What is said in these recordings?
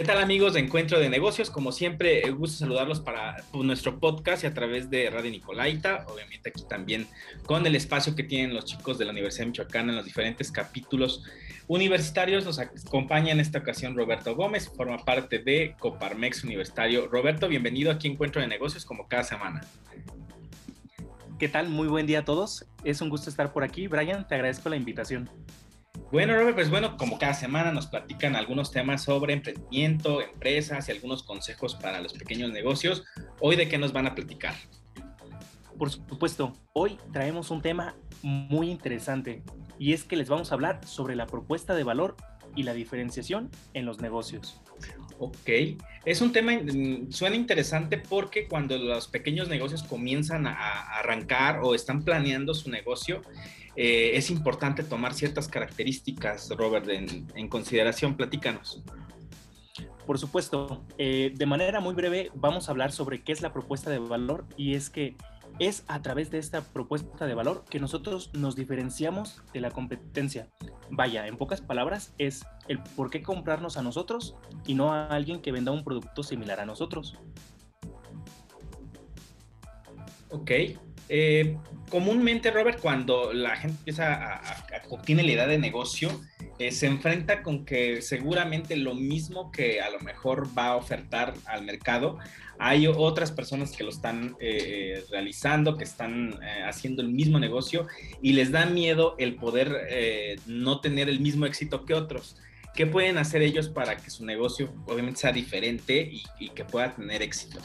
¿Qué tal amigos de Encuentro de Negocios? Como siempre, eh, gusto saludarlos para pues, nuestro podcast y a través de Radio Nicolaita, obviamente aquí también con el espacio que tienen los chicos de la Universidad de Michoacán en los diferentes capítulos universitarios. Nos acompaña en esta ocasión Roberto Gómez, forma parte de Coparmex Universitario. Roberto, bienvenido aquí a Encuentro de Negocios como cada semana. ¿Qué tal? Muy buen día a todos. Es un gusto estar por aquí. Brian, te agradezco la invitación. Bueno, Robert, pues bueno, como cada semana nos platican algunos temas sobre emprendimiento, empresas y algunos consejos para los pequeños negocios. Hoy, ¿de qué nos van a platicar? Por supuesto, hoy traemos un tema muy interesante y es que les vamos a hablar sobre la propuesta de valor y la diferenciación en los negocios. Ok, es un tema, mm, suena interesante porque cuando los pequeños negocios comienzan a arrancar o están planeando su negocio, eh, es importante tomar ciertas características, Robert, en, consideración. Platícanos. Por supuesto, eh, de manera muy breve vamos a hablar sobre qué es la propuesta de valor y es que es a través de esta propuesta de valor que nosotros nos diferenciamos de la competencia. Vaya, en pocas palabras, es el por qué comprarnos a nosotros y no a alguien que venda un producto similar a nosotros. Ok, eh, comúnmente, Robert, cuando la gente empieza a, a, tiene la idea de negocio, eh, se enfrenta con que seguramente lo mismo que a lo mejor va a ofertar al mercado, hay otras personas que lo están eh, realizando, que están haciendo el mismo negocio y les da miedo el poder no tener el mismo éxito que otros. ¿Qué pueden hacer ellos para que su negocio obviamente sea diferente y que pueda tener éxito?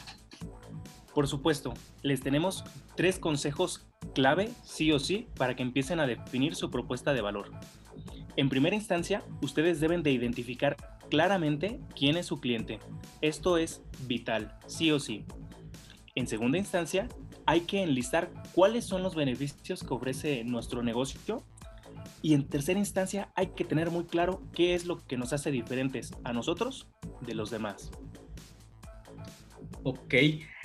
Por supuesto, les tenemos tres consejos clave, sí o sí, para que empiecen a definir su propuesta de valor. En primera instancia, ustedes deben de identificar claramente quién es su cliente. Esto es vital, sí o sí. En segunda instancia, hay que enlistar cuáles son los beneficios que ofrece nuestro negocio. Y en tercera instancia, hay que tener muy claro qué es lo que nos hace diferentes a nosotros de los demás. Ok.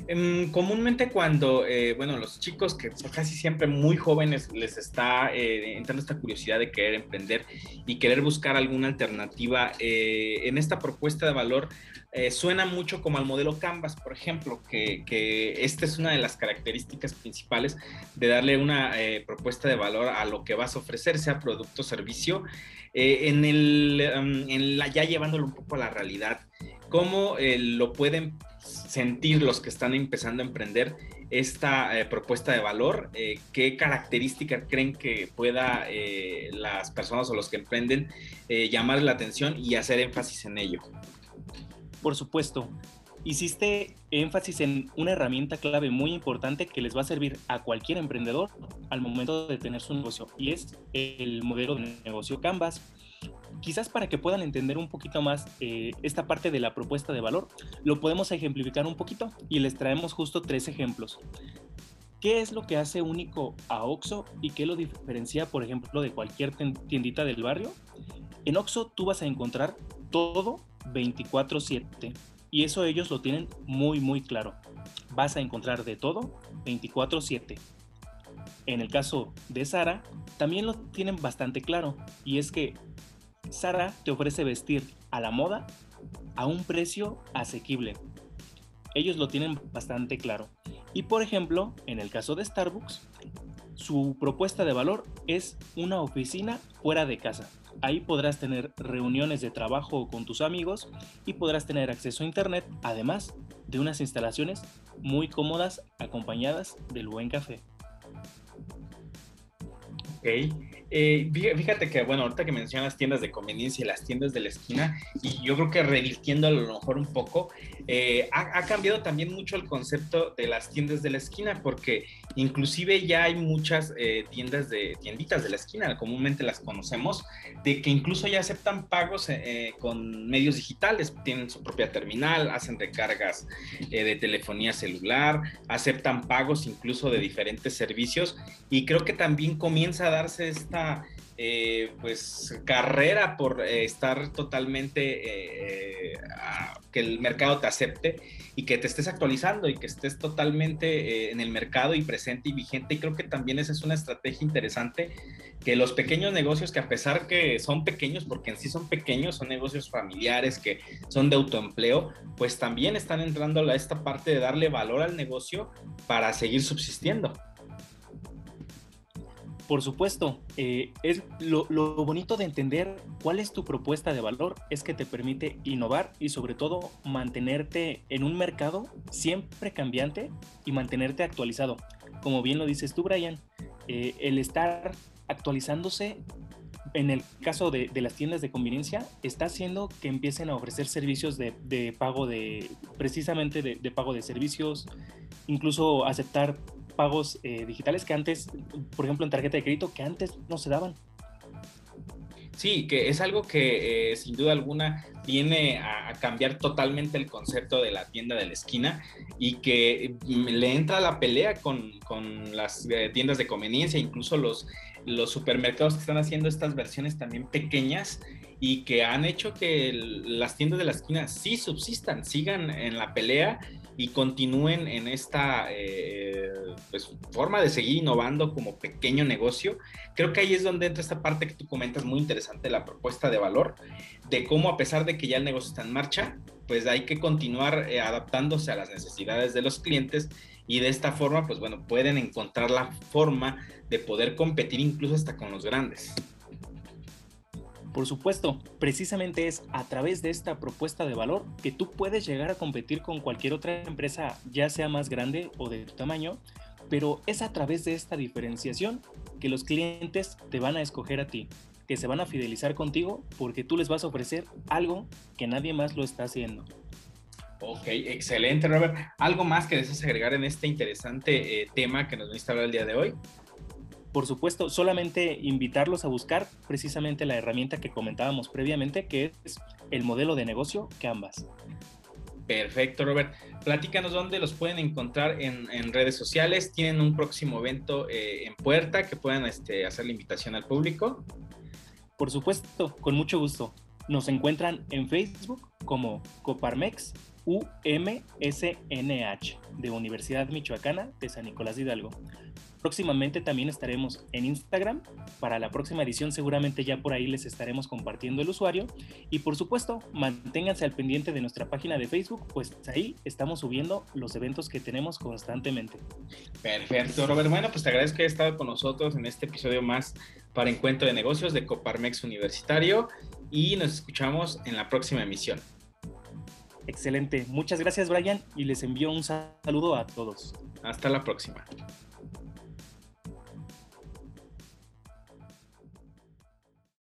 Em, comúnmente cuando, eh, bueno, los chicos que casi siempre muy jóvenes les está eh, entrando esta curiosidad de querer emprender y querer buscar alguna alternativa, eh, en esta propuesta de valor suena mucho como al modelo Canvas, por ejemplo, que, esta es una de las características principales de darle una propuesta de valor a lo que vas a ofrecer, sea producto o servicio, en, el, em, en la, ya llevándolo un poco a la realidad. ¿Cómo lo pueden sentir los que están empezando a emprender esta eh, propuesta de valor? Eh, ¿Qué características creen que pueda eh, las personas o los que emprenden llamar la atención y hacer énfasis en ello? Por supuesto. Hiciste énfasis en una herramienta clave muy importante que les va a servir a cualquier emprendedor al momento de tener su negocio y es el modelo de negocio Canvas quizás para que puedan entender un poquito más eh, esta parte de la propuesta de valor, lo podemos ejemplificar un poquito y les traemos justo tres ejemplos. ¿Qué es lo que hace único a Oxo y qué lo diferencia, por ejemplo, de cualquier tiendita del barrio? En Oxo tú vas a encontrar todo 24/7 y eso ellos lo tienen muy muy claro. Vas a encontrar de todo 24/7. En el caso de Sara, también lo tienen bastante claro y es que Sara te ofrece vestir a la moda a un precio asequible. Ellos lo tienen bastante claro. Y por ejemplo, en el caso de Starbucks, su propuesta de valor es una oficina fuera de casa. Ahí podrás tener reuniones de trabajo con tus amigos y podrás tener acceso a internet, además de unas instalaciones muy cómodas acompañadas del buen café. Eh, fíjate que, bueno, ahorita que mencionas tiendas de conveniencia y las tiendas de la esquina, y yo creo que revirtiendo a lo mejor un poco, eh, ha, cambiado también mucho el concepto de las tiendas de la esquina, porque inclusive ya hay muchas eh, tiendas de tienditas de la esquina, comúnmente las conocemos, de que incluso ya aceptan pagos con medios digitales, tienen su propia terminal, hacen recargas de telefonía celular, aceptan pagos incluso de diferentes servicios, y creo que también comienza a darse esta eh, pues carrera por eh, estar totalmente, eh, que el mercado te acepte y que te estés actualizando y que estés totalmente en el mercado y presente y vigente. Y creo que también esa es una estrategia interesante, que los pequeños negocios, que a pesar que son pequeños, porque en sí son pequeños, son negocios familiares que son de autoempleo, pues también están entrando a esta parte de darle valor al negocio para seguir subsistiendo. Por supuesto, eh, es lo, bonito de entender cuál es tu propuesta de valor es que te permite innovar y sobre todo mantenerte en un mercado siempre cambiante y mantenerte actualizado. Como bien lo dices tú, Brian, eh, el estar actualizándose en el caso de, las tiendas de conveniencia, está haciendo que empiecen a ofrecer servicios de, pago de, precisamente de, pago de servicios, incluso aceptar pagos eh, digitales que antes, por ejemplo, en tarjeta de crédito, que antes no se daban. Sí, que es algo que eh, sin duda alguna viene a, cambiar totalmente el concepto de la tienda de la esquina y que mm, le entra la pelea con, con las eh, tiendas de conveniencia, incluso los, los supermercados que están haciendo estas versiones también pequeñas y que han hecho que las tiendas de la esquina sí subsistan, sigan en la pelea y continúen en esta eh, pues, forma de seguir innovando como pequeño negocio. Creo que ahí es donde entra esta parte que tú comentas muy interesante, la propuesta de valor, de cómo a pesar de que ya el negocio está en marcha, pues hay que continuar eh, adaptándose a las necesidades de los clientes y de esta forma, pues bueno, pueden encontrar la forma de poder competir incluso hasta con los grandes. Por supuesto, precisamente es a través de esta propuesta de valor que tú puedes llegar a competir con cualquier otra empresa, ya sea más grande o de tu tamaño, pero es a través de esta diferenciación que los clientes te van a escoger a ti, que se van a fidelizar contigo porque tú les vas a ofrecer algo que nadie más lo está haciendo. Ok, excelente, Robert. ¿Algo más que deseas agregar en este interesante eh, tema que nos viniste a hablar el día de hoy? Por supuesto, solamente invitarlos a buscar precisamente la herramienta que comentábamos previamente, que es el modelo de negocio Canvas. Perfecto, Robert. Platícanos dónde los pueden encontrar en, redes sociales. ¿Tienen un próximo evento eh, en puerta que puedan este, hacer la invitación al público? Por supuesto, con mucho gusto. Nos encuentran en Facebook como Coparmex UMSNH de Universidad Michoacana de San Nicolás de Hidalgo. Próximamente también estaremos en Instagram. Para la próxima edición seguramente ya por ahí les estaremos compartiendo el usuario. Y por supuesto, manténganse al pendiente de nuestra página de Facebook, pues ahí estamos subiendo los eventos que tenemos constantemente. Perfecto, Robert. Bueno, pues te agradezco que hayas estado con nosotros en este episodio más para Encuentro de Negocios de Coparmex Universitario y nos escuchamos en la próxima emisión. Excelente. Muchas gracias, Brian, y les envío un saludo a todos. Hasta la próxima.